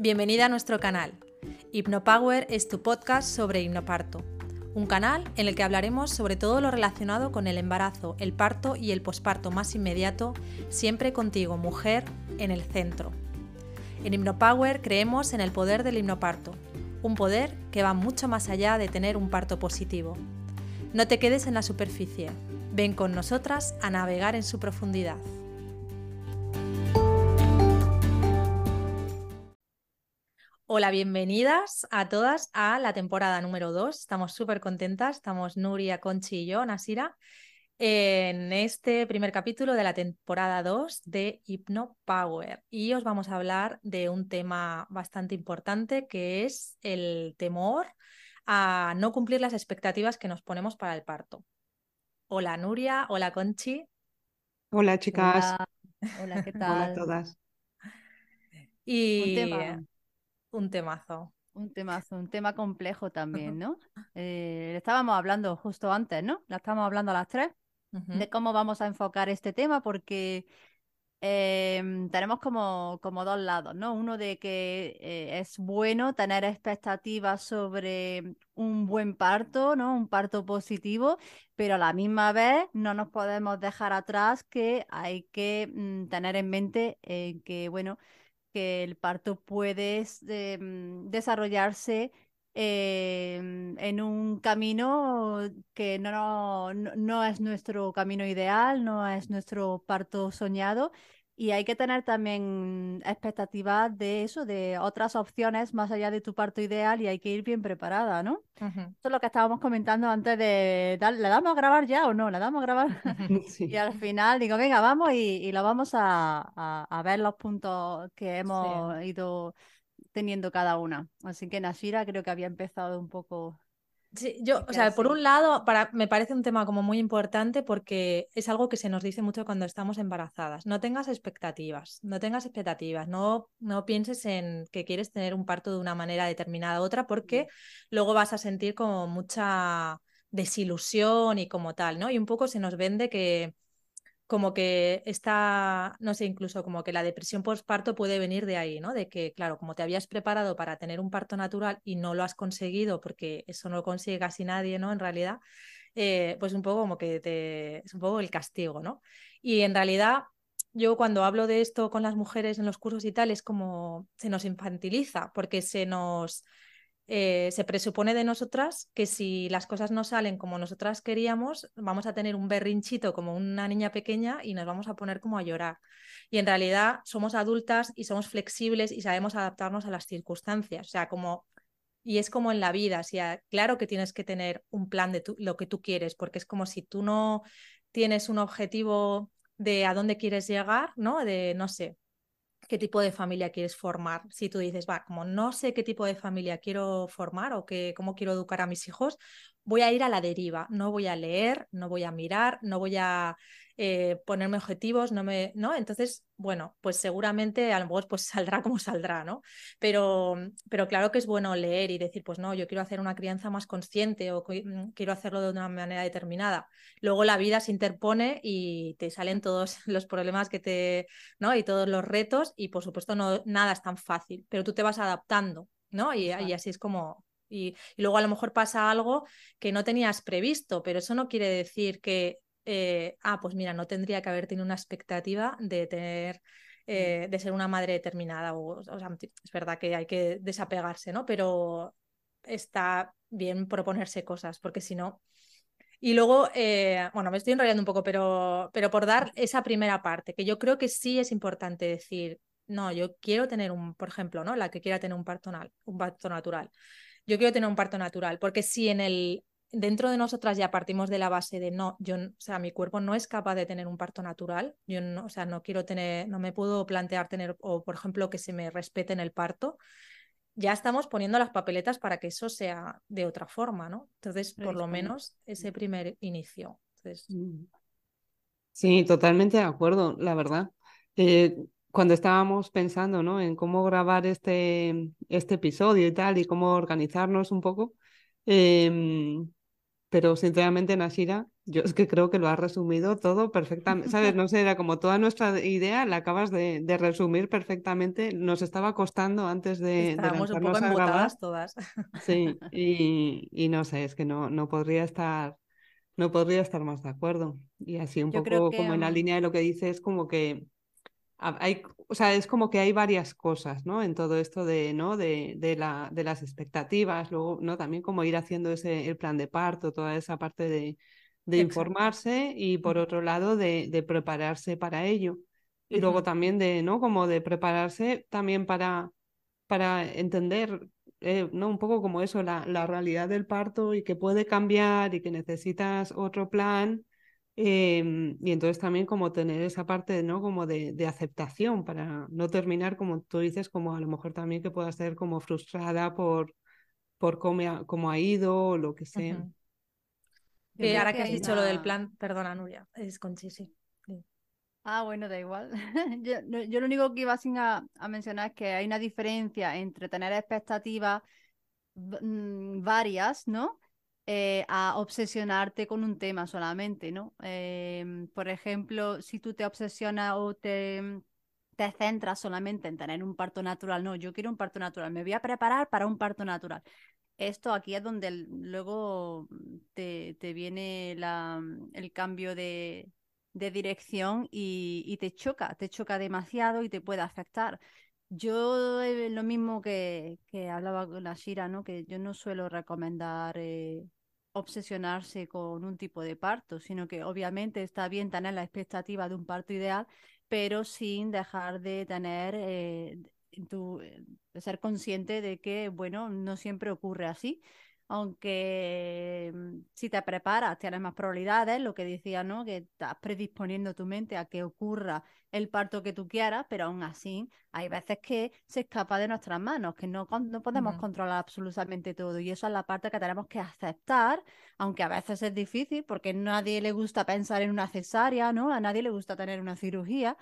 Bienvenida a nuestro canal. HipnoPower es tu podcast sobre hipnoparto, un canal en el que hablaremos sobre todo lo relacionado con el embarazo, el parto y el posparto más inmediato, siempre contigo, mujer, en el centro. En HipnoPower creemos en el poder del hipnoparto, un poder que va mucho más allá de tener un parto positivo. No te quedes en la superficie, ven con nosotras a navegar en su profundidad. Hola, bienvenidas a todas a la temporada número 2. Estamos súper contentas. Estamos Nuria, Conchi y yo, Nasira, en este primer capítulo de la temporada 2 de Hypno Power. Y os vamos a hablar de un tema bastante importante que es el temor a no cumplir las expectativas que nos ponemos para el parto. Hola, Nuria. Hola, Conchi. Hola, chicas. Hola, hola, ¿qué tal? Hola a todas. Y Un tema, un temazo. un temazo, un tema complejo también, ¿no? Eh, estábamos hablando justo antes, ¿no? La estábamos hablando a las tres de cómo vamos a enfocar este tema porque em, tenemos como, como dos lados, ¿no? Uno de que eh, es bueno tener expectativas sobre un buen parto, ¿no? Un parto positivo, pero a la misma vez no nos podemos dejar atrás que hay que mm, tener en mente eh, que, bueno, que el parto puede eh, mm, desarrollarse em, en un camino que no, no no es nuestro camino ideal, no es nuestro parto soñado. Y hay que tener también expectativas de eso, de otras opciones más allá de tu parto ideal y hay que ir bien preparada, ¿no? Eso es lo que estábamos comentando antes de ¿le damos a grabar ya o no? ¿Le damos a grabar? Y al final digo, venga, vamos y, y lo vamos a, a- a ver los puntos que Sí. hemos ido teniendo cada una. Así que Nashira creo que había empezado un poco. Sí, yo, o sea, por un lado, para, me parece un tema como muy importante porque es algo que se nos dice mucho cuando estamos embarazadas. No tengas expectativas, no tengas expectativas, no, no pienses en que quieres tener un parto de una manera determinada u otra porque luego vas a sentir como mucha desilusión y como tal, ¿no? Y un poco se nos vende que como que está, no sé, incluso como que la depresión postparto puede venir de ahí, ¿no? De que, claro, como te habías preparado para tener un parto natural y no lo has conseguido, porque eso no lo consigue casi nadie, ¿no? En realidad, eh, pues un poco como que te, es un poco el castigo, ¿no? Y en realidad, yo cuando hablo de esto con las mujeres en los cursos y tal, es como se nos infantiliza, porque se nos eh, se presupone de nosotras que si las cosas no salen como nosotras queríamos, vamos a tener un berrinchito como una niña pequeña y nos vamos a poner como a llorar. Y en realidad somos adultas y somos flexibles y sabemos adaptarnos a las circunstancias. O sea, como... Y es como en la vida, o sea, claro que tienes que tener un plan de tu- lo que tú quieres, porque es como si tú no tienes un objetivo de a dónde quieres llegar, ¿no? De, no sé, qué tipo de familia quieres formar. Si tú dices, va, como no sé qué tipo de familia quiero formar o qué, cómo quiero educar a mis hijos, voy a ir a la deriva. No voy a leer, no voy a mirar, no voy a eh, ponerme objetivos, no me, ¿no? Entonces, bueno, pues seguramente a lo mejor pues saldrá como saldrá, ¿no? Pero, pero claro que es bueno leer y decir, pues no, yo quiero hacer una crianza más consciente o mm, quiero hacerlo de una manera determinada. Luego la vida se interpone y te salen todos los problemas que te, ¿no? Y todos los retos y por supuesto no, nada es tan fácil, pero tú te vas adaptando, ¿no? Y, así es como... Y, y luego a lo mejor pasa algo que no tenías previsto, pero eso no quiere decir que, eh, ah, pues mira, no tendría que haber tenido una expectativa de tener, eh, de ser una madre determinada. O, o sea, es verdad que hay que desapegarse, ¿no? Pero está bien proponerse cosas, porque si no, y luego, eh, bueno, me estoy enrollando un poco, pero, pero por dar esa primera parte, que yo creo que sí es importante decir, no, yo quiero tener un, por ejemplo, ¿no? La que quiera tener un parto, un parto natural. Yo quiero tener un parto natural, porque si en el, dentro de nosotras ya partimos de la base de no, yo, o sea, mi cuerpo no es capaz de tener un parto natural, yo no, o sea, no quiero tener, no me puedo plantear tener, o por ejemplo, que se me respete en el parto, ya estamos poniendo las papeletas para que eso sea de otra forma, ¿no? Entonces, por lo menos ese primer inicio. Entonces, Mm. Sí, totalmente de acuerdo, la verdad. Eh, cuando estábamos pensando, ¿no? en cómo grabar este, este episodio y tal, y cómo organizarnos un poco, em, pero sinceramente, Nashira, yo es que creo que lo has resumido todo perfectamente. ¿Sabes? No sé, era como toda nuestra idea, la acabas de, resumir perfectamente. Nos estaba costando antes de, Estábamos un poco embotadas todas. Sí, y, no sé, es que no, no podría estar. No podría estar más de acuerdo. Y así un poco como en la línea de lo que dices, como que hay, o sea, es como que hay varias cosas, ¿no? En todo esto de, ¿no? De, de, la, de las expectativas, luego, ¿no? También como ir haciendo ese, el plan de parto, toda esa parte de, de informarse y por otro lado de, de prepararse para ello. Y luego también de, ¿no? Como de prepararse también para, para entender, eh, ¿no? Un poco como eso, la, la realidad del parto y que puede cambiar y que necesitas otro plan Em, y entonces también como tener esa parte, ¿no? Como de, de, aceptación para no terminar, como tú dices, como a lo mejor también que pueda ser como frustrada por, por cómo, ha, cómo ha ido o lo que sea. ahora que has dicho lo del plan, perdona Nuria, es con sí. Ah, bueno, da igual. yo, yo, lo único que iba a, a, mencionar es que hay una diferencia entre tener expectativas mm, varias, ¿no? Eh, a obsesionarte con un tema solamente, ¿no? Em, por ejemplo, si tú te obsesionas o te, te centras solamente en tener un parto natural, no, yo quiero un parto natural, me voy a preparar para un parto natural. Esto aquí es donde luego te, te viene la, el cambio de, de dirección y, y, te choca, te choca demasiado y te puede afectar. Yo eh, lo mismo que, que hablaba con la Shira, ¿no? Que yo no suelo recomendar eh, obsesionarse con un tipo de parto, sino que obviamente está bien tener la expectativa de un parto ideal, pero sin dejar de tener, eh, de ser consciente de que, bueno, no siempre ocurre así aunque mm, si te preparas tienes más probabilidades, lo que decía, ¿no? Que estás predisponiendo tu mente a que ocurra el parto que tú quieras, pero aún así hay veces que se escapa de nuestras manos, que no, no podemos controlar absolutamente todo y eso es la parte que tenemos que aceptar, aunque a veces es difícil porque a nadie le gusta pensar en una cesárea, ¿no? A nadie le gusta tener una cirugía,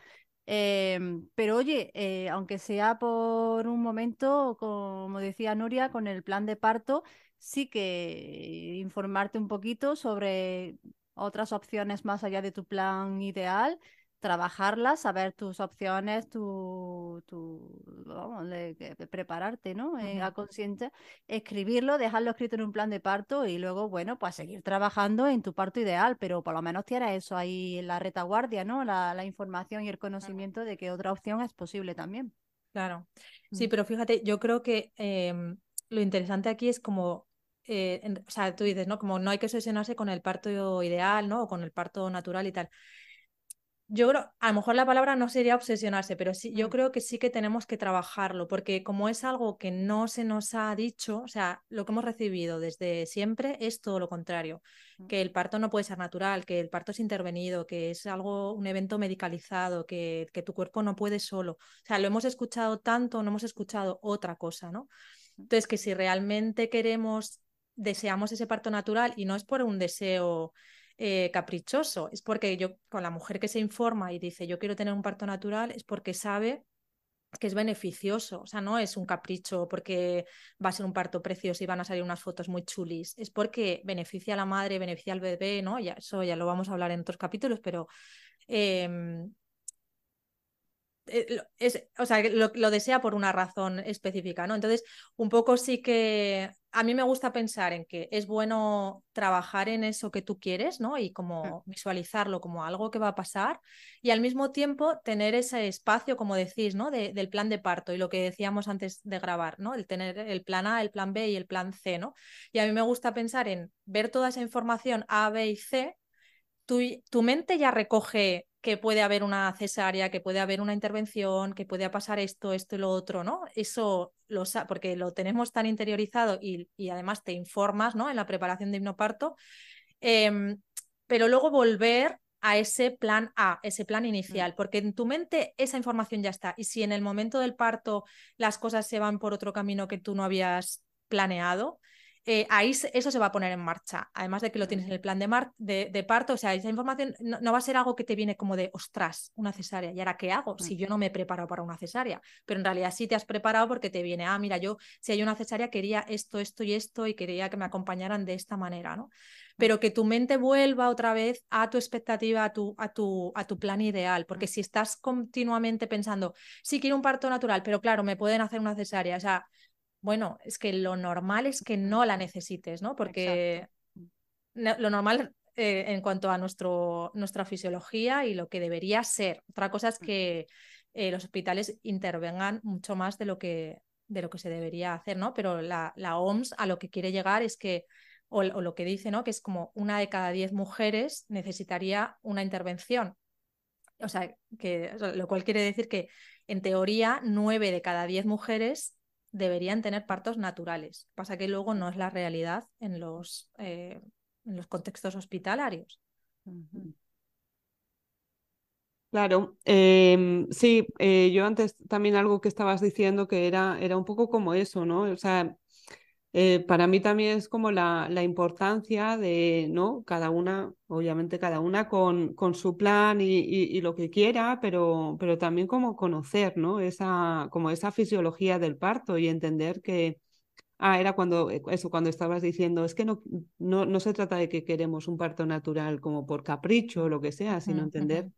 em, pero oye, eh, aunque sea por un momento, como decía Nuria, con el plan de parto, sí que informarte un poquito sobre otras opciones más allá de tu plan ideal, trabajarlas, saber tus opciones, tu, tu vamos, de, prepararte, ¿no? Eh, a consciente, escribirlo, dejarlo escrito en un plan de parto y luego, bueno, pues seguir trabajando en tu parto ideal, pero por lo menos tienes eso ahí en la retaguardia, ¿no? La, la información y el conocimiento de que otra opción es posible también. Claro. Sí, mm. pero fíjate, yo creo que em, lo interesante aquí es como, eh, o sea, tú dices, ¿no? Como no hay que obsesionarse con el parto ideal, ¿no? O con el parto natural y tal. Yo creo, a lo mejor la palabra no sería obsesionarse, pero sí, yo mm. creo que sí que tenemos que trabajarlo, porque como es algo que no se nos ha dicho, o sea, lo que hemos recibido desde siempre es todo lo contrario, mm. que el parto no puede ser natural, que el parto es intervenido, que es algo, un evento medicalizado, que, que tu cuerpo no puede solo. O sea, lo hemos escuchado tanto, no hemos escuchado otra cosa, ¿no? Entonces, que si realmente queremos, deseamos ese parto natural y no es por un deseo eh, caprichoso, es porque yo, con la mujer que se informa y dice yo quiero tener un parto natural, es porque sabe que es beneficioso, o sea, no es un capricho porque va a ser un parto precioso y van a salir unas fotos muy chulis, es porque beneficia a la madre, beneficia al bebé, ¿no? Ya, eso ya lo vamos a hablar en otros capítulos, pero em, es, o sea, lo, desea por una razón específica, ¿no? Entonces, un poco sí que a mí me gusta pensar en que es bueno trabajar en eso que tú quieres, ¿no? Y como visualizarlo como algo que va a pasar y al mismo tiempo tener ese espacio, como decís, ¿no? del plan de parto y lo que decíamos antes de grabar, ¿no? El tener el plan A, el plan B y el plan C, ¿no? Y a mí me gusta pensar en ver toda esa información A, B y C. Tu, tu mente ya recoge que puede haber una cesárea, que puede haber una intervención, que puede pasar esto, esto y lo otro, ¿no? Eso lo porque lo tenemos tan interiorizado y, además te informas, ¿no? En la preparación de hipnoparto, em, pero luego volver a ese plan A, ese plan mm. inicial, porque en tu mente esa información ya está. Y si en el momento del parto las cosas se van por otro camino que tú no habías planeado, eh, ahí eso se va a poner en marcha. Además de que lo tienes en el plan de, de, parto, o sea, esa información no, va a ser algo que te viene como de, ostras, una cesárea. ¿Y ahora qué hago? Si yo no me he preparado para una cesárea. Pero en realidad sí te has preparado porque te viene, ah, mira, yo si hay una cesárea quería esto, esto y esto y quería que me acompañaran de esta manera, ¿no? Pero que tu mente vuelva otra vez a tu expectativa, a tu, a tu, a tu plan ideal. Porque si estás continuamente pensando, sí quiero un parto natural, pero claro, me pueden hacer una cesárea. O sea, bueno, es que lo normal es que no la necesites, ¿no? Porque lo normal eh, en cuanto a nuestro, nuestra fisiología y lo que debería ser. Otra cosa es que eh, los hospitales intervengan mucho más de lo que, de lo que se debería hacer, ¿no? Pero la, la OMS a lo que quiere llegar es que, o, o, lo que dice, ¿no? Que es como una de cada diez mujeres necesitaría una intervención. O sea, que, lo cual quiere decir que en teoría nueve de cada diez mujeres deberían tener partos naturales. Pasa que luego no es la realidad en los, eh, en los contextos hospitalarios. Claro, em, sí, eh, yo antes también algo que estabas diciendo que era, era un poco como eso, ¿no? O sea, eh, para mí también es como la, la, importancia de, ¿no? Cada una, obviamente cada una con, con su plan y, y, lo que quiera, pero, pero también como conocer, ¿no? Esa, como esa fisiología del parto y entender que, ah, era cuando, eh, eso, cuando estabas diciendo, es que no, no, no se trata de que queremos un parto natural como por capricho o lo que sea, sino entender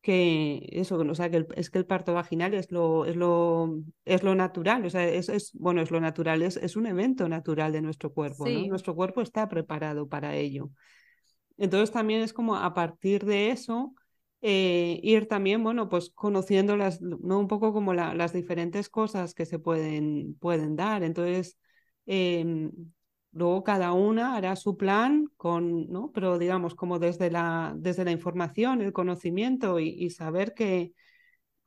que eso, o sea, que es que el parto vaginal es lo, es lo, es lo natural, o sea, es, es bueno, es lo natural, es, es un evento natural de nuestro cuerpo, ¿no? Nuestro cuerpo está preparado para ello. Entonces también es como a partir de eso, eh, ir también, bueno, pues conociendo las, ¿no? Un poco como las diferentes cosas que se pueden, pueden dar. Entonces, em, Luego cada una hará su plan con, ¿no? Pero digamos, como desde la, desde la información, el conocimiento y, saber que,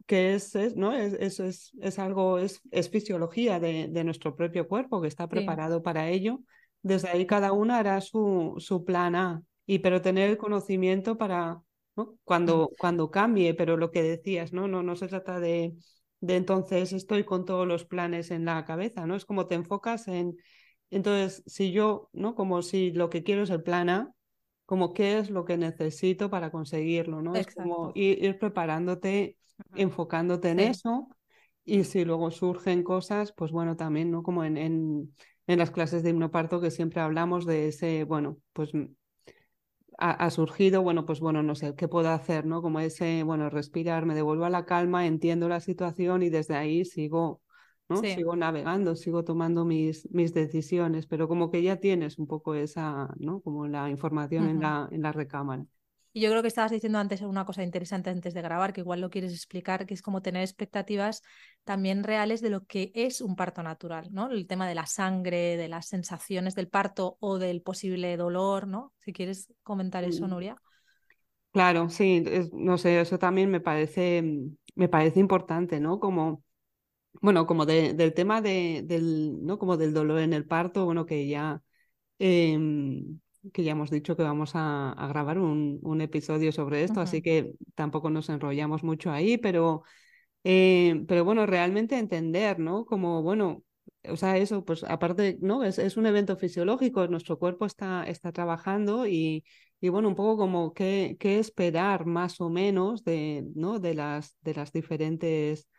que es, ¿no? Es, eso es, es, algo, es, es fisiología de, de, nuestro propio cuerpo que está preparado para ello. Desde ahí cada una hará su, su plan A, y pero tener el conocimiento para ¿no? cuando, cuando cambie, pero lo que decías, ¿no? No, no se trata de, de entonces estoy con todos los planes en la cabeza, ¿no? Es como te enfocas en entonces, si yo, ¿no? Como si lo que quiero es el plan A, como qué es lo que necesito para conseguirlo, ¿no? Es como ir, preparándote, enfocándote en eso. Y si luego surgen cosas, pues bueno, también, ¿no? Como en, en, en las clases de hipnoparto que siempre hablamos de ese, bueno, pues ha, ha, surgido, bueno, pues bueno, no sé, ¿qué puedo hacer, ¿no? Como ese, bueno, respirar, me devuelvo a la calma, entiendo la situación y desde ahí sigo Sigo navegando, sigo tomando mis, mis decisiones, pero como que ya tienes un poco esa, ¿no? Como la información en, la, en la recámara. Y yo creo que estabas diciendo antes una cosa interesante antes de grabar, que igual lo quieres explicar, que es como tener expectativas también reales de lo que es un parto natural, ¿no? El tema de la sangre, de las sensaciones del parto o del posible dolor, ¿no? Si quieres comentar eso, mm. Nuria. Claro, sí, no sé, eso también me parece, me parece importante, ¿no? Como bueno, como del tema de, del, ¿no? como del dolor en el parto, bueno, que ya, em, que ya hemos dicho que vamos a, grabar un, un, episodio sobre esto, así que tampoco nos enrollamos mucho ahí, pero, eh, pero bueno, realmente entender, ¿no? Como, bueno, o sea, eso, pues aparte, ¿no? Es, es un evento fisiológico, nuestro cuerpo está, está trabajando y, y bueno, un poco como qué, qué esperar más o menos de, ¿no? de, las, de las diferentes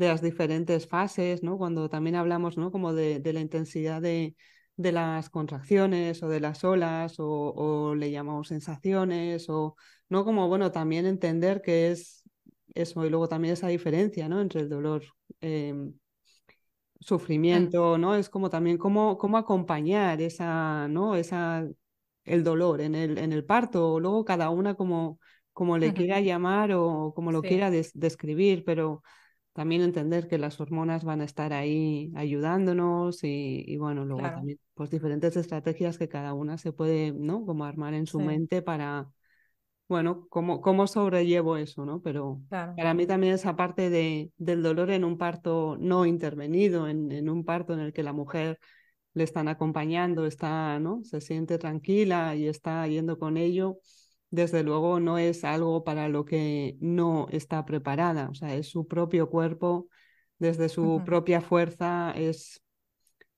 de las diferentes fases, ¿no? Cuando también hablamos, ¿no? Como de, la intensidad de, de, las contracciones o de las olas o, le llamamos sensaciones o, ¿no? Como, bueno, también entender que es eso y luego también esa diferencia, ¿no? Entre el dolor, mm. sufrimiento, ¿no? Es como también cómo, cómo acompañar esa, ¿no? Esa, el dolor en el, en el parto, o luego cada una como, como le quiera llamar o como lo quiera describir, pero también entender que las hormonas van a estar ahí ayudándonos y, bueno, luego también pues diferentes estrategias que cada una se puede, ¿no? Como armar en su mente para, bueno, cómo, cómo sobrellevo eso, ¿no? Pero para mí también esa parte de, del dolor en un parto no intervenido, en, en un parto en el que la mujer le están acompañando, está, ¿no? Se siente tranquila y está yendo con ello desde luego no es algo para lo que no está preparada, o sea, es su propio cuerpo, desde su propia fuerza, es,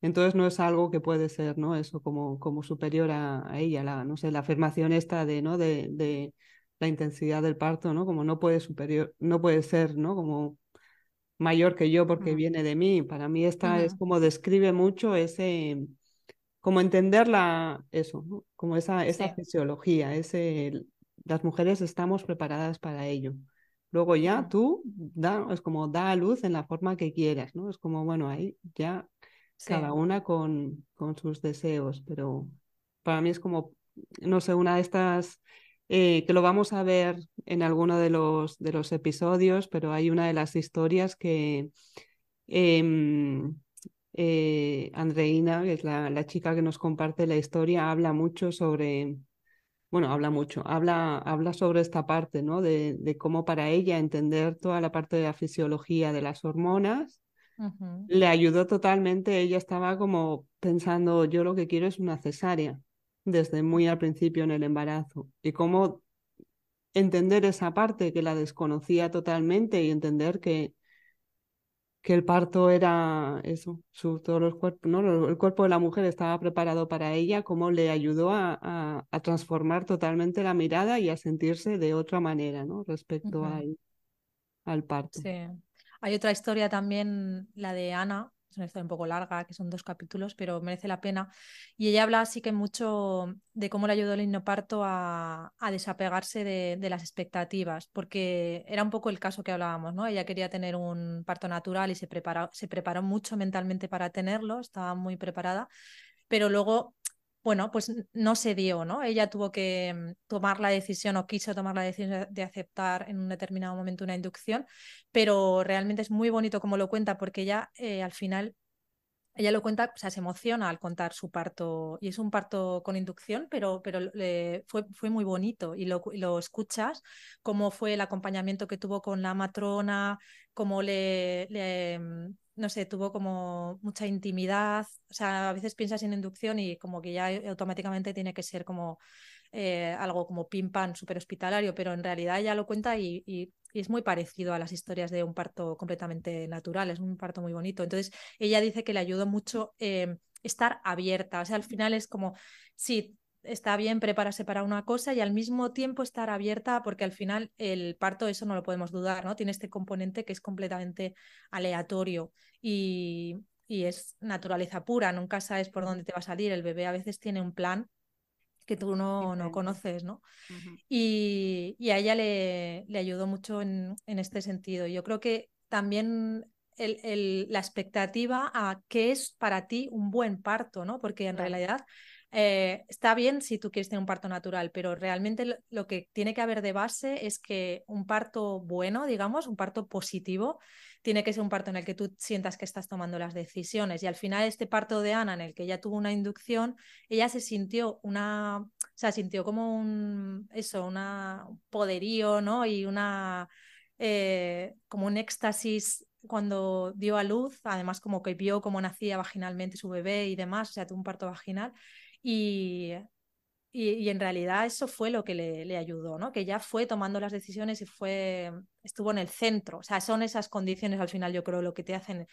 Entonces no es algo que puede ser, ¿no? Eso como, como superior a, ella, la, no sé, la afirmación esta de, ¿no? De, de la intensidad del parto, ¿no? Como no puede superior, no puede ser, ¿no? Como mayor que yo porque viene de mí. Para mí esta es como describe mucho ese, como entenderla, eso, como esa, esa fisiología, ese, las mujeres estamos preparadas para ello. Luego ya tú da, es como da a luz en la forma que quieras, ¿no? Es como, bueno, ahí ya cada una con, con sus deseos, pero para mí es como, no sé, una de estas eh, que lo vamos a ver en alguno de los, de los episodios, pero hay una de las historias que em, eh, Andreina, que es la, la, chica que nos comparte la historia, habla mucho sobre, bueno, habla mucho, habla, habla sobre esta parte, ¿no? De, de cómo para ella entender toda la parte de la fisiología de las hormonas le ayudó totalmente. Ella estaba como pensando, yo lo que quiero es una cesárea desde muy al principio en el embarazo y cómo entender esa parte que la desconocía totalmente y entender que, que el parto era eso, su, todos los cuerpos, ¿no? el cuerpo de la mujer estaba preparado para ella, cómo le ayudó a, a, transformar totalmente la mirada y a sentirse de otra manera ¿no? respecto al, al parto. Sí. Hay otra historia también, la de Ana, es una historia un poco larga, que son dos capítulos, pero merece la pena. Y ella habla así que mucho de cómo le ayudó el hipnoparto a, a desapegarse de, de, las expectativas, porque era un poco el caso que hablábamos, ¿no? Ella quería tener un parto natural y se preparó, se preparó mucho mentalmente para tenerlo, estaba muy preparada, pero luego bueno, pues no se dio, ¿no? Ella tuvo que mm, tomar la decisión o quiso tomar la decisión de aceptar en un determinado momento una inducción, pero realmente es muy bonito como lo cuenta porque ella eh, al final ella lo cuenta, o sea, se emociona al contar su parto y es un parto con inducción, pero, pero fue, fue muy bonito y lo, lo, escuchas, cómo fue el acompañamiento que tuvo con la matrona, cómo le, mm, no sé, tuvo como mucha intimidad. O sea, a veces piensas en inducción y como que ya automáticamente tiene que ser como eh, algo como pim pam, súper hospitalario, pero en realidad ella lo cuenta y, y, es muy parecido a las historias de un parto completamente natural, es un parto muy bonito. Entonces, ella dice que le ayudó mucho eh, estar abierta. O sea, al final es como, sí, está bien prepararse para una cosa y al mismo tiempo estar abierta porque al final el parto, eso no lo podemos dudar, ¿no? Tiene este componente que es completamente aleatorio y, y es naturaleza pura, nunca sabes por dónde te va a salir, el bebé a veces tiene un plan que tú no, no conoces, ¿no? y, y, a ella le, le ayudó mucho en, en, este sentido. Yo creo que también el, el, la expectativa a qué es para ti un buen parto, ¿no? Porque en realidad eh, está bien si tú quieres tener un parto natural, pero realmente lo, que tiene que haber de base es que un parto bueno, digamos, un parto positivo, tiene que ser un parto en el que tú sientas que estás tomando las decisiones. Y al final este parto de Ana, en el que ella tuvo una inducción, ella se sintió una, o sintió como un, eso, una, un poderío, ¿no? Y una, eh, como un éxtasis cuando dio a luz, además como que vio cómo nacía vaginalmente su bebé y demás, o sea, tuvo un parto vaginal. Y, y, en realidad eso fue lo que le, le, ayudó, ¿no? Que ya fue tomando las decisiones y fue, estuvo en el centro. O sea, son esas condiciones al final, yo creo, lo que te hacen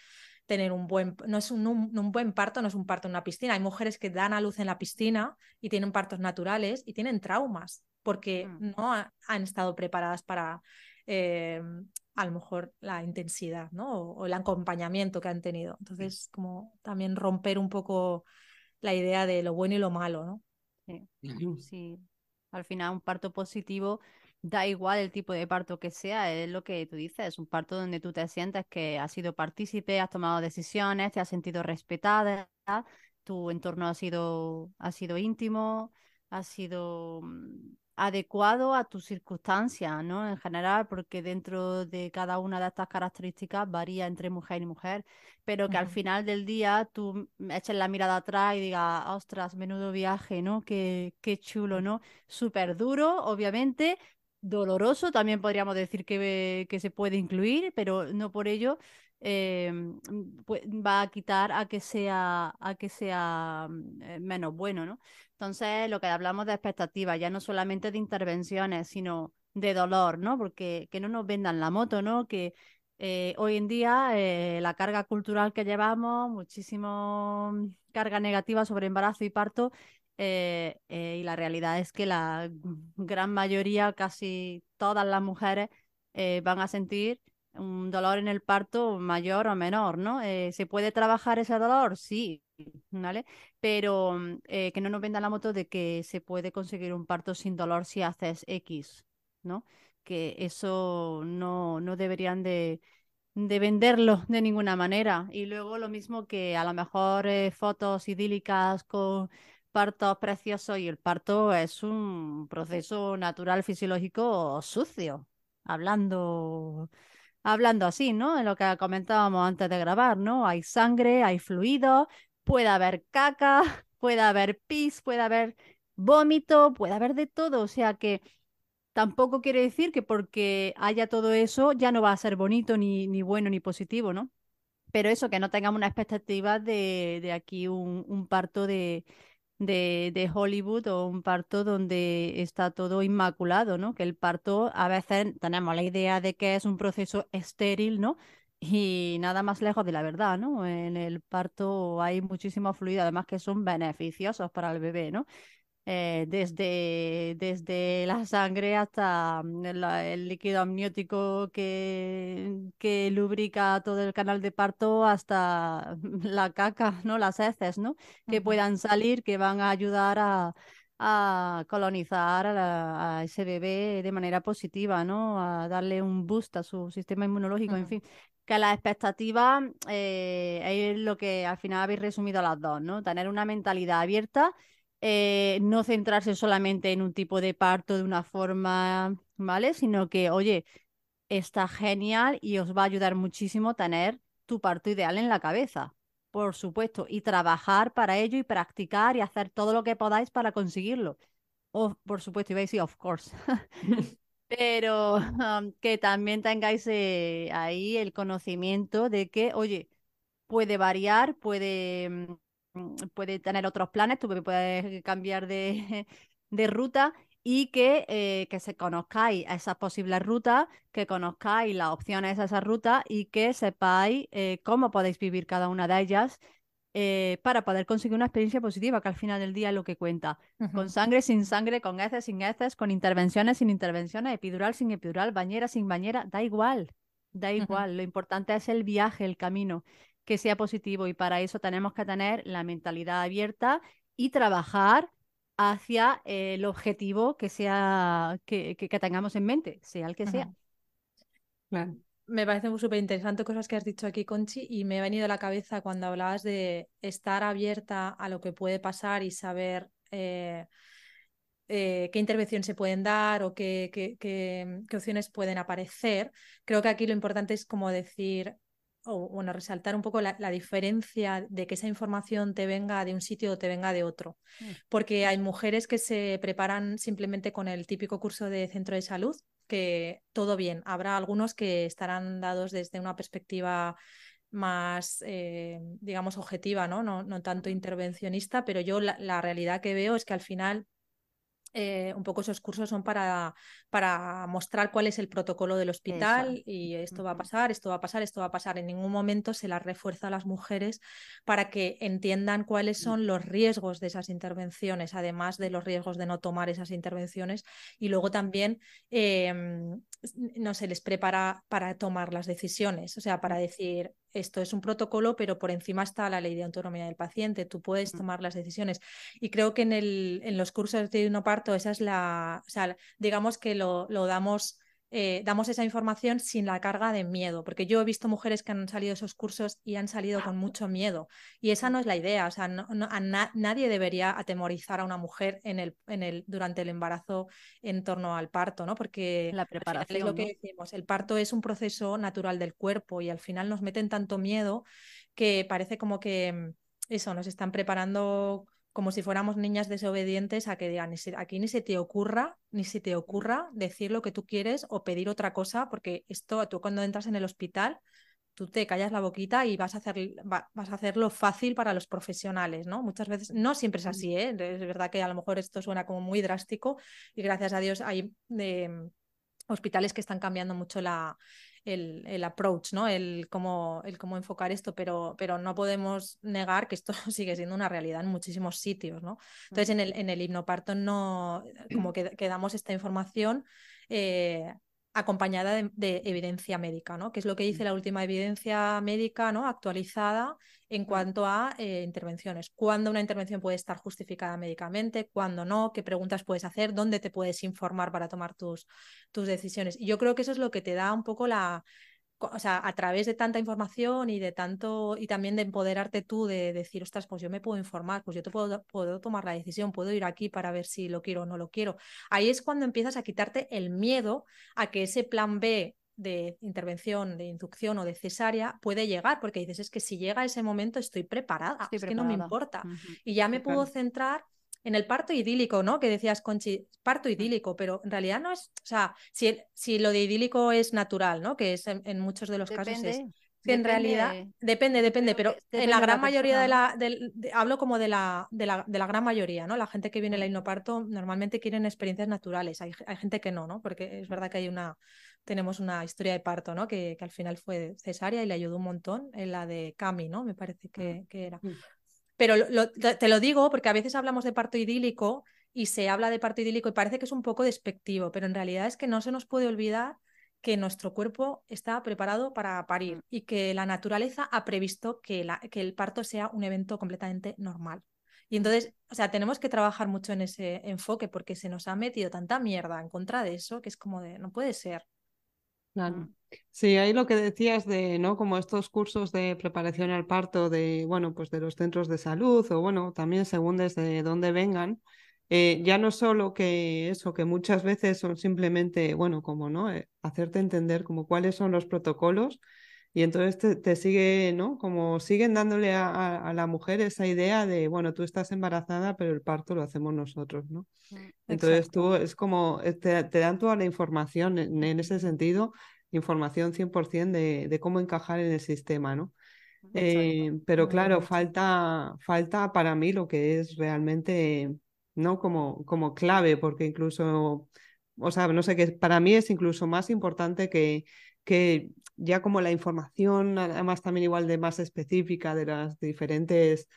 tener un buen, no es un, un, buen parto, no es un parto en una piscina. Hay mujeres que dan a luz en la piscina y tienen partos naturales y tienen traumas porque mm. no han estado preparadas para eh, a lo mejor la intensidad, ¿no? O, o, el acompañamiento que han tenido. Entonces, como también romper un poco la idea de lo bueno y lo malo, ¿no? Sí. Al final, un parto positivo da igual el tipo de parto que sea, es lo que tú dices, es un parto donde tú te sientes que has sido partícipe, has tomado decisiones, te has sentido respetada, tu entorno ha sido, ha sido íntimo, ha sido mm, adecuado a tus circunstancias, ¿no? En general, porque dentro de cada una de estas características varía entre mujer y mujer, pero que al final del día tú eches la mirada atrás y digas, ostras, menudo viaje, ¿no? Qué, qué chulo, ¿no? Súper duro, obviamente, doloroso, también podríamos decir que, que se puede incluir, pero no por ello Em, pues va a quitar a que sea, a que sea mm, eh, menos bueno, ¿no? Entonces, lo que hablamos de expectativas, ya no solamente de intervenciones, sino de dolor, ¿no? Porque que no nos vendan la moto, ¿no? Que, Eh, hoy en día eh, la carga cultural que llevamos, muchísimo carga negativa sobre embarazo y parto, eh, y la realidad es que la gran mayoría, casi todas las mujeres, van a sentir un dolor en el parto mayor o menor, ¿no? ¿Se puede trabajar ese dolor? Sí, ¿vale? Pero que no nos venda la moto de que se puede conseguir un parto sin dolor si haces X, ¿no? que eso no, no deberían de, de, venderlo de ninguna manera. Y luego lo mismo que a lo mejor eh, fotos idílicas con partos preciosos y el parto es un proceso natural fisiológico sucio, hablando hablando así, ¿no? En lo que comentábamos antes de grabar, ¿no? Hay sangre, hay fluido, puede haber caca, puede haber pis, puede haber vómito, puede haber de todo, o sea que tampoco quiere decir que porque haya todo eso ya no va a ser bonito, ni, ni bueno, ni positivo, ¿no? Pero eso, que no tengamos una expectativa de, de aquí un, un parto de, de, de, Hollywood o un parto donde está todo inmaculado, ¿no? Que el parto a veces tenemos la idea de que es un proceso estéril, ¿no? Y nada más lejos de la verdad, ¿no? En el parto hay muchísimo fluido, además que son beneficiosos para el bebé, ¿no? Eh, desde, desde la sangre hasta mm, el líquido amniótico que, que lubrica todo el canal de parto hasta la caca, ¿no? Las heces, ¿no? Que puedan salir, que van a ayudar a, a colonizar a, ese bebé de manera positiva, ¿no? A darle un boost a su sistema inmunológico, en fin. Que la expectativa eh, es lo que al final habéis resumido las dos, ¿no? Tener una mentalidad abierta eh, no centrarse solamente en un tipo de parto de una forma, ¿vale? Sino que, oye, está genial y os va a ayudar muchísimo tener tu parto ideal en la cabeza, por supuesto, y trabajar para ello y practicar y hacer todo lo que podáis para conseguirlo. Oh, por supuesto, iba a decir, of course. Pero um, que también tengáis eh, ahí el conocimiento de que, oye, puede variar, puede Mm, puede tener otros planes, tú puedes cambiar de, de ruta y que, eh, que se conozcáis esas posibles rutas, que conozcáis las opciones a esa ruta y que sepáis eh, cómo podéis vivir cada una de ellas eh, para poder conseguir una experiencia positiva, que al final del día es lo que cuenta. Con sangre, sin sangre, con heces, sin heces, con intervenciones, sin intervenciones, epidural, sin epidural, bañera, sin bañera, da igual, da igual. Lo importante es el viaje, el camino que sea positivo y para eso tenemos que tener la mentalidad abierta y trabajar hacia el objetivo que sea que, tengamos en mente, sea el que sea. Me parece súper interesante cosas que has dicho aquí, Conchi, y me ha venido a la cabeza cuando hablabas de estar abierta a lo que puede pasar y saber eh, eh, qué intervención se pueden dar o qué, qué, qué, opciones pueden aparecer. Creo que aquí lo importante es como decir, o bueno, resaltar un poco la, diferencia de que esa información te venga de un sitio o te venga de otro. Mm. Porque hay mujeres que se preparan simplemente con el típico curso de centro de salud, que todo bien. Habrá algunos que estarán dados desde una perspectiva más, eh, digamos, objetiva, ¿no? ¿no? No, tanto intervencionista, pero yo la realidad que veo es que al final eh, un poco esos cursos son para, para mostrar cuál es el protocolo del hospital y esto va a pasar, esto va a pasar, esto va a pasar. En ningún momento se las refuerza a las mujeres para que entiendan cuáles mm. son los riesgos de esas intervenciones, además de los riesgos de no tomar esas intervenciones. Y luego también em, no se les prepara para tomar las decisiones, o sea, para mm. decir, esto es un protocolo, pero por encima está la ley de autonomía del paciente, tú puedes mm. tomar las decisiones. Y creo que en, el, en los cursos de no parto, esa es la, o sea, digamos que lo, lo damos eh, damos esa información sin la carga de miedo, porque yo he visto mujeres que han salido de esos cursos y han salido con mucho miedo y esa no es la idea, o sea, nadie debería atemorizar a una mujer en el, en el, durante el embarazo en torno al parto, ¿no? Porque la preparación, es lo que decimos, el parto es un proceso natural del cuerpo y al final nos meten tanto miedo que parece como que mm, eso, nos están preparando como si fuéramos niñas desobedientes a que digan, aquí ni se te ocurra, ni se te ocurra decir lo que tú quieres o pedir otra cosa, porque esto tú cuando entras en el hospital, tú te callas la boquita y vas a, hacer, vas a hacerlo fácil para los profesionales, ¿no? Muchas veces, no siempre es así, ¿eh? Es verdad que a lo mejor esto suena como muy drástico y gracias a Dios hay... hospitales que están cambiando mucho la, el, el, approach, ¿no? El cómo, el cómo enfocar esto, pero, pero no podemos negar que esto sigue siendo una realidad en muchísimos sitios, ¿no? Entonces, en el, en el hipnoparto no, como que, que damos esta información eh, acompañada de, evidencia médica, ¿no? Que es lo que dice la última evidencia médica, ¿no? Actualizada en cuanto a eh, intervenciones. ¿Cuándo una intervención puede estar justificada médicamente? ¿Cuándo no? ¿Qué preguntas puedes hacer? ¿Dónde te puedes informar para tomar tus, tus decisiones? Y yo creo que eso es lo que te da un poco la, o sea, a través de tanta información y de tanto, y también de empoderarte tú, de decir, ostras, pues yo me puedo informar, pues yo te puedo, puedo tomar la decisión, puedo ir aquí para ver si lo quiero o no lo quiero. Ahí es cuando empiezas a quitarte el miedo a que ese plan B de intervención, de inducción o de cesárea puede llegar, porque dices, es que si llega ese momento estoy preparada, es que no me importa. Y ya me puedo centrar en el parto idílico, ¿no? Que decías, Conchi, parto idílico, pero en realidad no es, o sea, si, si lo de idílico es natural, ¿no? Que es en, muchos de los casos es... en realidad depende, depende, pero en la gran mayoría de la, hablo como de la, de la, de la, gran mayoría, ¿no? La gente que viene al hipnoparto normalmente quieren experiencias naturales, hay, hay, gente que no, ¿no? Porque es verdad que hay una, tenemos una historia de parto, ¿no? Que, que al final fue cesárea y le ayudó un montón, en la de Cami, ¿no? Me parece que, que era. Pero te lo digo porque a veces hablamos de parto idílico y se habla de parto idílico y parece que es un poco despectivo, pero en realidad es que no se nos puede olvidar que nuestro cuerpo está preparado para parir y que la naturaleza ha previsto que, que el parto sea un evento completamente normal. Y entonces, o sea, tenemos que trabajar mucho en ese enfoque porque se nos ha metido tanta mierda en contra de eso que es como de, no puede ser. Mm. Sí, ahí lo que decías de, ¿no? Como estos cursos de preparación al parto de, bueno, pues de los centros de salud o, bueno, también según desde dónde vengan, eh, ya no solo que eso, que muchas veces son simplemente, bueno, como, ¿no? Eh, hacerte entender como cuáles son los protocolos y entonces te, sigue, ¿no? Como siguen dándole a, la mujer esa idea de, bueno, tú estás embarazada, pero el parto lo hacemos nosotros, ¿no? Mm, entonces tú es como, eh, te, dan toda la información en, ese sentido, información 100% de, de cómo encajar en el sistema, ¿no? Eh, pero claro, falta, falta para mí lo que es realmente, ¿no? Como, como clave, porque incluso, o sea, no sé, que para mí es incluso más importante que, que ya como la información, además también igual de más específica de las diferentes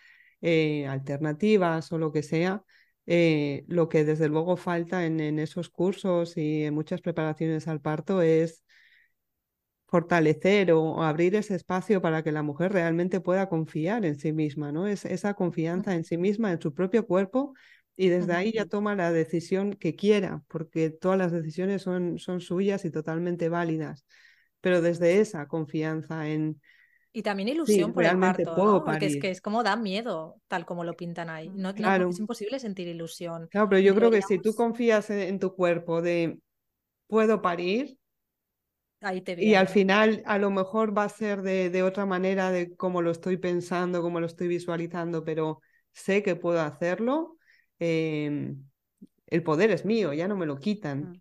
eh, alternativas o lo que sea, eh, lo que desde luego falta en, esos cursos y en muchas preparaciones al parto es fortalecer o, abrir ese espacio para que la mujer realmente pueda confiar en sí misma, ¿no? Es esa confianza en sí misma, en su propio cuerpo, y desde ahí ya toma la decisión que quiera, porque todas las decisiones son, son suyas y totalmente válidas pero desde esa confianza en... Y también ilusión por el parto, ¿no? Porque es que es como da miedo, tal como lo pintan ahí. No, claro. es imposible sentir ilusión. Claro, pero yo creo que si tú confías en, tu cuerpo de puedo parir, Ahí te y al final a lo mejor va a ser de, de, otra manera de cómo lo estoy pensando, cómo lo estoy visualizando, pero sé que puedo hacerlo. Em, el poder es mío, ya no me lo quitan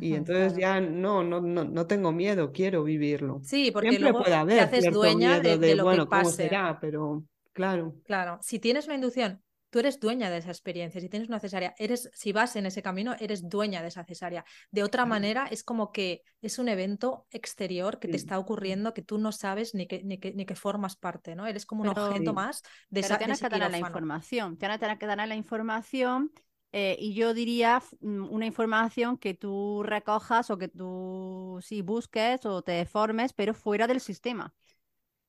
y entonces ya no, no, no, no tengo miedo, quiero vivirlo. Sí, porque luego puede haber te haces dueña de, lo que pase. será, pero claro. Claro, si tienes una inducción, tú eres dueña de esa experiencia. Si tienes una cesárea, eres, si vas en ese camino, eres dueña de esa cesárea. De otra manera, es como que es un evento exterior que te está ocurriendo que tú no sabes ni que, ni que, ni que formas parte, ¿no? Eres como un objeto más de esa tienes que tener la información. Tienes que tener la información eh, y yo diría mm, una información que tú recojas o que tú sí busques o te formes, pero fuera del sistema.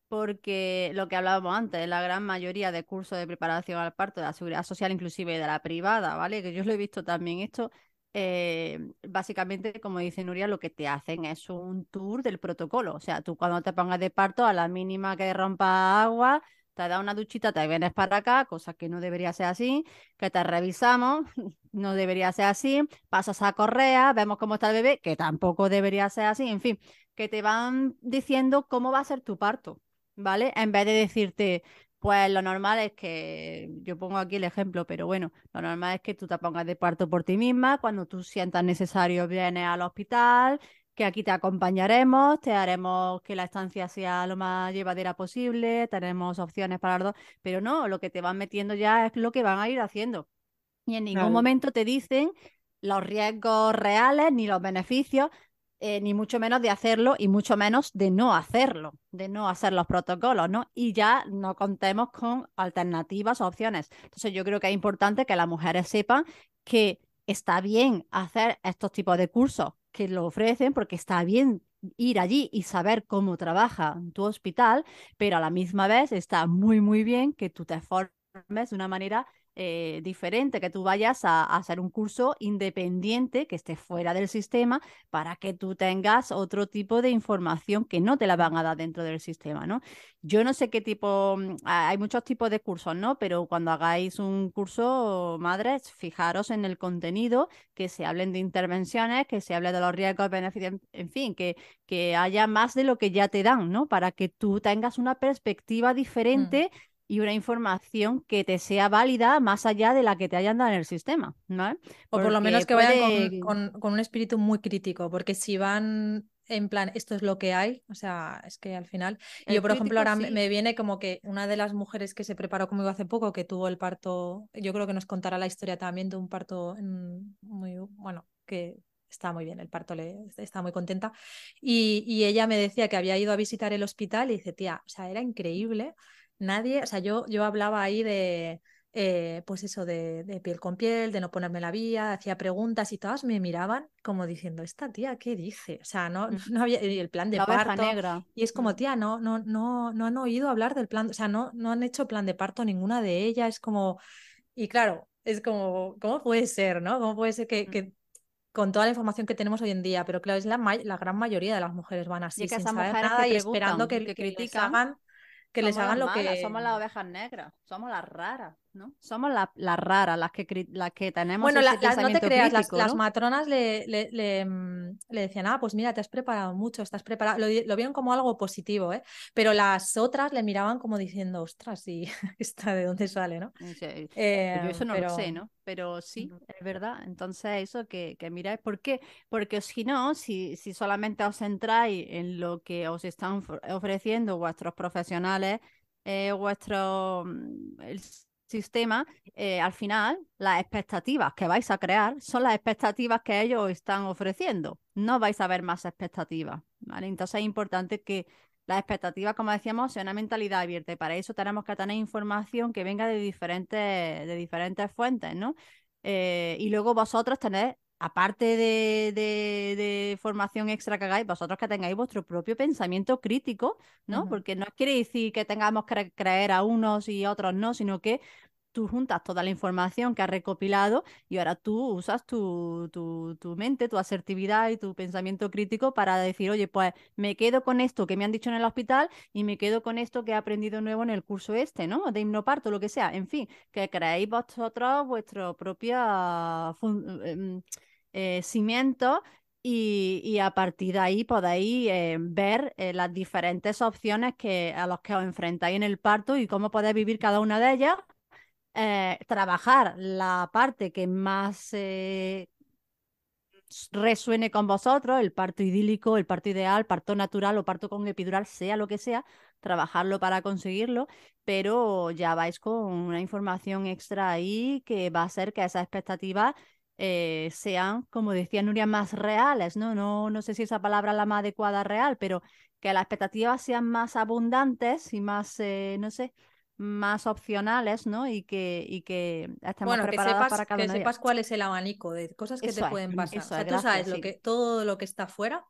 Porque lo que hablábamos antes, la gran mayoría de cursos de preparación al parto de la seguridad social, inclusive de la privada, ¿vale? Que yo lo he visto también esto, eh, básicamente, como dice Nuria, lo que te hacen es un tour del protocolo. O sea, tú cuando te pongas de parto, a la mínima que rompa agua, te da una duchita, te vienes para acá, cosa que no debería ser así, que te revisamos, no debería ser así, pasas a correa, vemos cómo está el bebé, que tampoco debería ser así, en fin, que te van diciendo cómo va a ser tu parto, ¿vale? En vez de decirte, pues lo normal es que, yo pongo aquí el ejemplo, pero bueno, lo normal es que tú te pongas de parto por ti misma, cuando tú sientas necesario vienes al hospital, que aquí te acompañaremos, te haremos que la estancia sea lo más llevadera posible, tenemos opciones para los dos, pero no, lo que te van metiendo ya es lo que van a ir haciendo. Y en ningún momento te dicen los riesgos reales ni los beneficios eh, ni mucho menos de hacerlo y mucho menos de no hacerlo, de no hacer los protocolos, ¿no? Y ya no contemos con alternativas o opciones. Entonces yo creo que es importante que las mujeres sepan que está bien hacer estos tipos de cursos que lo ofrecen porque está bien ir allí y saber cómo trabaja tu hospital, pero a la misma vez está muy, muy bien que tú te formes de una manera eh, diferente, que tú vayas a, hacer un curso independiente que esté fuera del sistema para que tú tengas otro tipo de información que no te la van a dar dentro del sistema, ¿no? Yo no sé qué tipo, mm, hay muchos tipos de cursos, ¿no? Pero cuando hagáis un curso, madres, fijaros en el contenido, que se hablen de intervenciones, que se hable de los riesgos, beneficios, en fin, que, que haya más de lo que ya te dan, ¿no? Para que tú tengas una perspectiva mm. Y una información que te sea válida más allá de la que te hayan dado en el sistema. ¿no? O por lo menos que vayan con, un espíritu muy crítico, porque si van en plan, esto es lo que hay, o sea, es que al final, yo por ejemplo ahora me viene como que una de las mujeres que se preparó conmigo hace poco, que tuvo el parto, yo creo que nos contará la historia también de un parto muy, bueno, que está muy bien, el parto le está muy contenta. Y, y, ella me decía que había ido a visitar el hospital y dice, tía, o sea, era increíble nadie, o sea, yo, yo hablaba ahí de, eh, pues eso, de, piel con piel, de no ponerme la vía, hacía preguntas y todas me miraban como diciendo, esta tía, ¿qué dice? O sea, no, no había el plan de parto. Negra. Y es como, tía, no, no, no, no han oído hablar del plan, o sea, no, no han hecho plan de parto ninguna de ellas, es como, y claro, es como, ¿cómo puede ser, no? ¿Cómo puede ser que, que con toda la información que tenemos hoy en día, pero claro, es la, la gran mayoría de las mujeres van así, sin saber nada y esperando que, que, que hagan que les hagan lo que. Somos las ovejas negras, somos las raras. ¿No? Somos las la raras, las que, las que tenemos. Bueno, las, no te creas, las, matronas le, le, mm, le, decían, ah, pues mira, te has preparado mucho, estás preparado. Lo, lo, vieron como algo positivo, ¿eh? Pero las otras le miraban como diciendo, ostras, ¿y esta de dónde sale, no? Pues yo eso no lo sé, ¿no? Pero sí, es verdad. Entonces, eso que, que miráis, ¿por qué? Porque si no, si, si solamente os centráis en lo que os están ofreciendo vuestros profesionales, eh, vuestro mm, sistema, eh, al final las expectativas que vais a crear son las expectativas que ellos están ofreciendo. No vais a ver más expectativas. Entonces es importante que las expectativas, como decíamos, sea una mentalidad abierta y para eso tenemos que tener información que venga de diferentes, de diferentes fuentes, ¿no? Eh, y luego vosotros tenéis aparte de, de, formación extra que hagáis, vosotros que tengáis vuestro propio pensamiento crítico, ¿no? Porque no quiere decir que tengamos que creer a unos y a otros no, sino que tú juntas toda la información que has recopilado y ahora tú usas tu, tu, tu, mente, tu asertividad y tu pensamiento crítico para decir, oye, pues me quedo con esto que me han dicho en el hospital y me quedo con esto que he aprendido nuevo en el curso este, ¿no? De hipnoparto, lo que sea. En fin, que creéis vosotros vuestro propia... Em, eh, cimiento y, a partir de ahí podéis eh, ver eh, las diferentes opciones que, a las que os enfrentáis en el parto y cómo podéis vivir cada una de ellas, trabajar. La parte que más resuene con vosotros, el parto idílico, el parto ideal, parto natural o parto con epidural, sea lo que sea, trabajarlo para conseguirlo, pero ya vais con una información extra ahí que va a hacer que esas expectativas eh, sean, como decía Nuria, más reales, ¿no? ¿no? No sé si esa palabra es la más adecuada real, pero que las expectativas sean más abundantes y más, eh, no sé, más opcionales, ¿no? Y que, y que estemos preparadas para cada Que sepas cuál es el abanico de cosas que te pueden pasar. o sea, tú sabes lo que, todo lo que está fuera,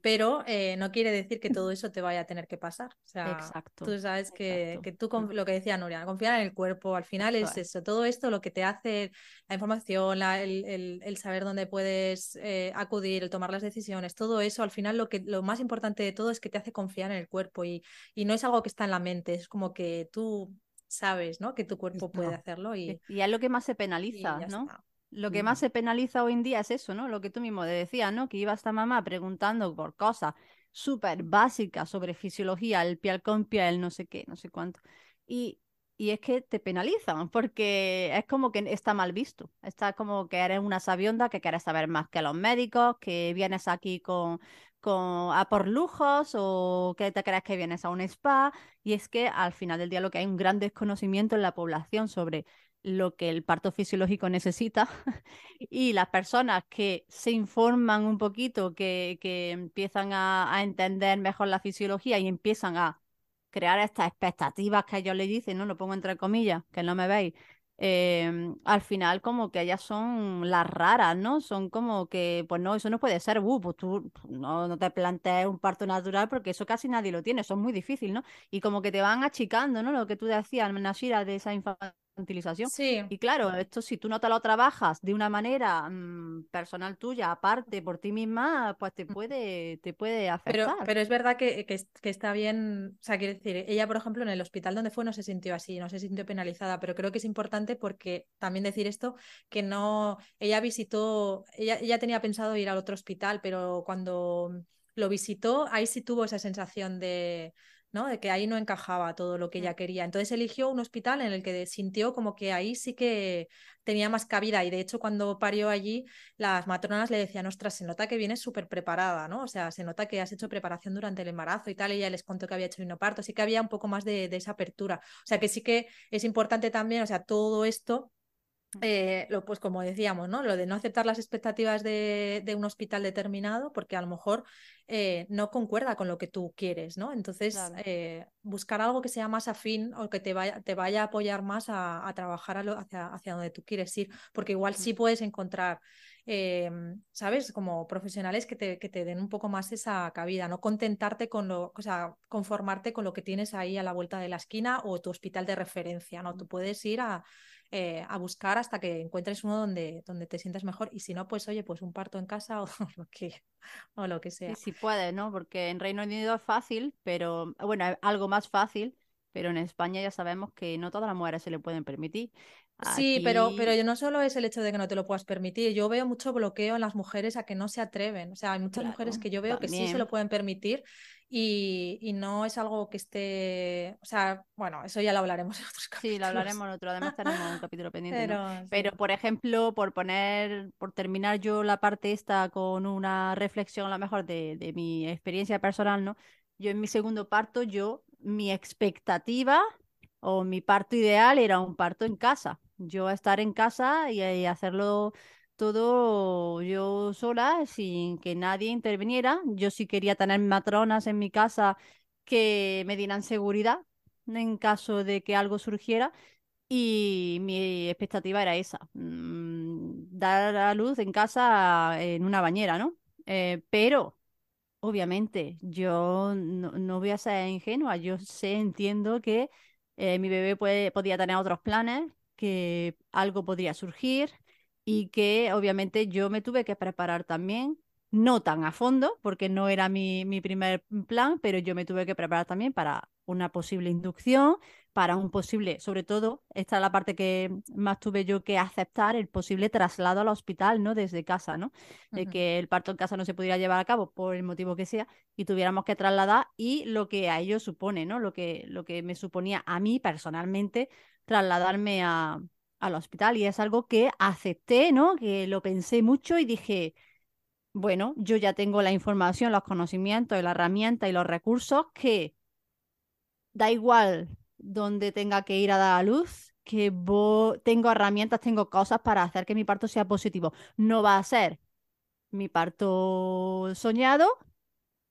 pero eh, no quiere decir que todo eso te vaya a tener que pasar. O sea, exacto, tú sabes que, que tú, lo que decía Nuria, confiar en el cuerpo, al final es eso, todo esto lo que te hace la información, el, el, saber dónde puedes eh, acudir, el tomar las decisiones, todo eso, al final lo, que, lo más importante de todo es que te hace confiar en el cuerpo y, y no es algo que está en la mente, es como que tú sabes, ¿no? Que tu cuerpo puede hacerlo y... Y es lo que más se penaliza, ¿no? Lo que más se penaliza hoy en día es eso, ¿no? Lo que tú mismo decías, ¿no? Que iba esta mamá preguntando por cosas súper básicas sobre fisiología, el piel con piel, no sé qué, no sé cuánto. Y, y es que te penalizan, porque es como que está mal visto. Está como que eres una sabionda que quieres saber más que los médicos, que vienes aquí con, con, a por lujos o que te crees que vienes a un spa. Y es que al final del día lo que hay un gran desconocimiento en la población sobre lo que el parto fisiológico necesita y las personas que se informan un poquito, que, que empiezan a, entender mejor la fisiología y empiezan a crear estas expectativas que ellos le dicen, ¿no? Lo pongo entre comillas, que no me veis, Em, al final como que ellas son las raras, ¿no? Son como que, pues no, eso no puede ser, uh, pues tú no, no te plantees un parto natural porque eso casi nadie lo tiene, eso es muy difícil, ¿no? Y como que te van achicando, ¿no? Lo que tú decías, Nashira, de esa infancia utilización. Sí. Y claro, esto si tú no te lo trabajas de una manera mm, personal tuya, aparte por ti misma, pues te mm. puede, te puede afectar. Pero, pero es verdad que, que, está bien, o sea, quiere decir, ella, por ejemplo, en el hospital donde fue no se sintió así, no se sintió penalizada, pero creo que es importante porque también decir esto, que no, ella visitó, ella, ella tenía pensado ir al otro hospital, pero cuando lo visitó, ahí sí tuvo esa sensación de ¿no? De que ahí no encajaba todo lo que ella quería. Entonces eligió un hospital en el que sintió como que ahí sí que tenía más cabida. Y de hecho, cuando parió allí, las matronas le decían, ostras, se nota que vienes súper preparada, ¿no? O sea, se nota que has hecho preparación durante el embarazo y tal. Y ella les contó que había hecho parto, así que había un poco más de, de esa apertura. O sea, que sí que es importante también, o sea, todo esto eh, lo, pues como decíamos, ¿no? Lo de no aceptar las expectativas de, de un hospital determinado, porque a lo mejor eh, no concuerda con lo que tú quieres, ¿no? Entonces, eh, buscar algo que sea más afín o que te vaya, te vaya a apoyar más a, a trabajar hacia, hacia, donde tú quieres ir, porque igual sí puedes encontrar, ¿sabes? Como profesionales que te, que te den un poco más esa cabida, no contentarte con lo, o sea, conformarte con lo que tienes ahí a la vuelta de la esquina o tu hospital de referencia, ¿no? Tú puedes ir a eh, a buscar hasta que encuentres uno donde, donde te sientas mejor. Y si no, pues oye, pues un parto en casa o lo que, o lo que sea. Sí, sí puede, ¿no? Porque en Reino Unido es fácil, pero bueno, algo más fácil, pero en España ya sabemos que no todas las mujeres se le pueden permitir. Sí, pero, pero no solo es el hecho de que no te lo puedas permitir, yo veo mucho bloqueo en las mujeres a que no se atreven. O sea, hay muchas mujeres que yo veo que sí se lo pueden permitir y, no es algo que esté, o sea, bueno, eso ya lo hablaremos en otros capítulos. Sí, lo hablaremos en otro, además tenemos un capítulo pendiente. Pero, pero, por ejemplo, por poner, por terminar yo la parte esta con una reflexión a lo mejor de, de mi experiencia personal, ¿no? Yo en mi segundo parto, yo, mi expectativa o mi parto ideal era un parto en casa. Yo estar en casa y, y hacerlo todo yo sola, sin que nadie interviniera. Yo sí quería tener matronas en mi casa que me dieran seguridad en caso de que algo surgiera. Y mi expectativa era esa, mm, dar a luz en casa en una bañera, ¿no? Eh, pero, obviamente, yo no, voy a ser ingenua, yo sé, entiendo que eh, mi bebé puede, podía tener otros planes, que algo podría surgir, y que obviamente yo me tuve que preparar también, no tan a fondo, porque no era mi, mi primer plan, pero yo me tuve que preparar también para una posible inducción, para un posible, sobre todo, esta es la parte que más tuve yo que aceptar, el posible traslado al hospital, ¿no? Desde casa, ¿no? De que el parto en casa no se pudiera llevar a cabo por el motivo que sea y tuviéramos que trasladar y lo que a ello supone, ¿no? Lo que, lo que me suponía a mí personalmente trasladarme a, al hospital y es algo que acepté, ¿no? Que lo pensé mucho y dije, bueno, yo ya tengo la información, los conocimientos, la herramienta y los recursos que da igual donde tenga que ir a dar a luz, que tengo herramientas, tengo cosas para hacer que mi parto sea positivo. No va a ser mi parto soñado,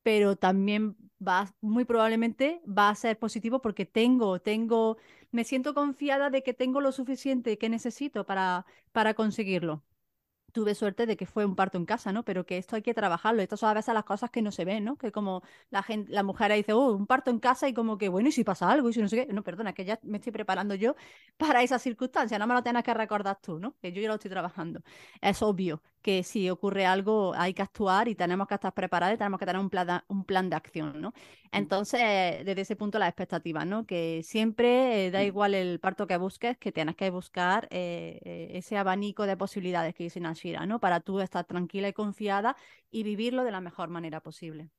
pero también va, muy probablemente va a ser positivo porque tengo, tengo, me siento confiada de que tengo lo suficiente que necesito para, para conseguirlo tuve suerte de que fue un parto en casa, ¿no? Pero que esto hay que trabajarlo. Esto son a veces las cosas que no se ven, ¿no? Que como la gente, la mujer dice, oh, un parto en casa y como que, bueno, y si pasa algo, y si no sé qué. No, perdona, que ya me estoy preparando yo para esa circunstancia. No me lo tienes que recordar tú, ¿no? Que yo ya lo estoy trabajando. Es obvio que si ocurre algo hay que actuar y tenemos que estar preparados y tenemos que tener un plan de, un plan de acción, ¿no? Mm. Entonces, desde ese punto, la expectativa, ¿no? Que siempre eh, da mm. igual el parto que busques, que tienes que buscar eh, eh, ese abanico de posibilidades que dice Nashira, ¿no? Para tú estar tranquila y confiada y vivirlo de la mejor manera posible.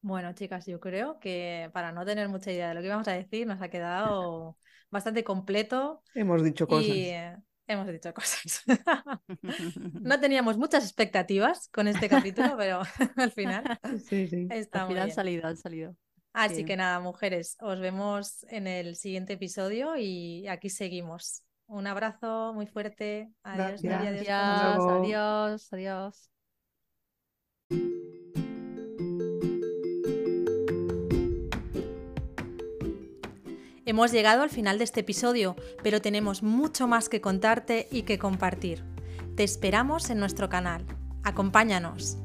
Bueno, chicas, yo creo que para no tener mucha idea de lo que íbamos a decir, nos ha quedado bastante completo. Hemos dicho cosas hemos dicho cosas. no teníamos muchas expectativas con este capítulo, pero al final. Sí, sí. Está al final han salido, han salido. Así que nada, mujeres, os vemos en el siguiente episodio y aquí seguimos. Un abrazo muy fuerte. Adiós, adiós, adiós, adiós. Hemos llegado al final de este episodio, pero tenemos mucho más que contarte y que compartir. Te esperamos en nuestro canal. Acompáñanos.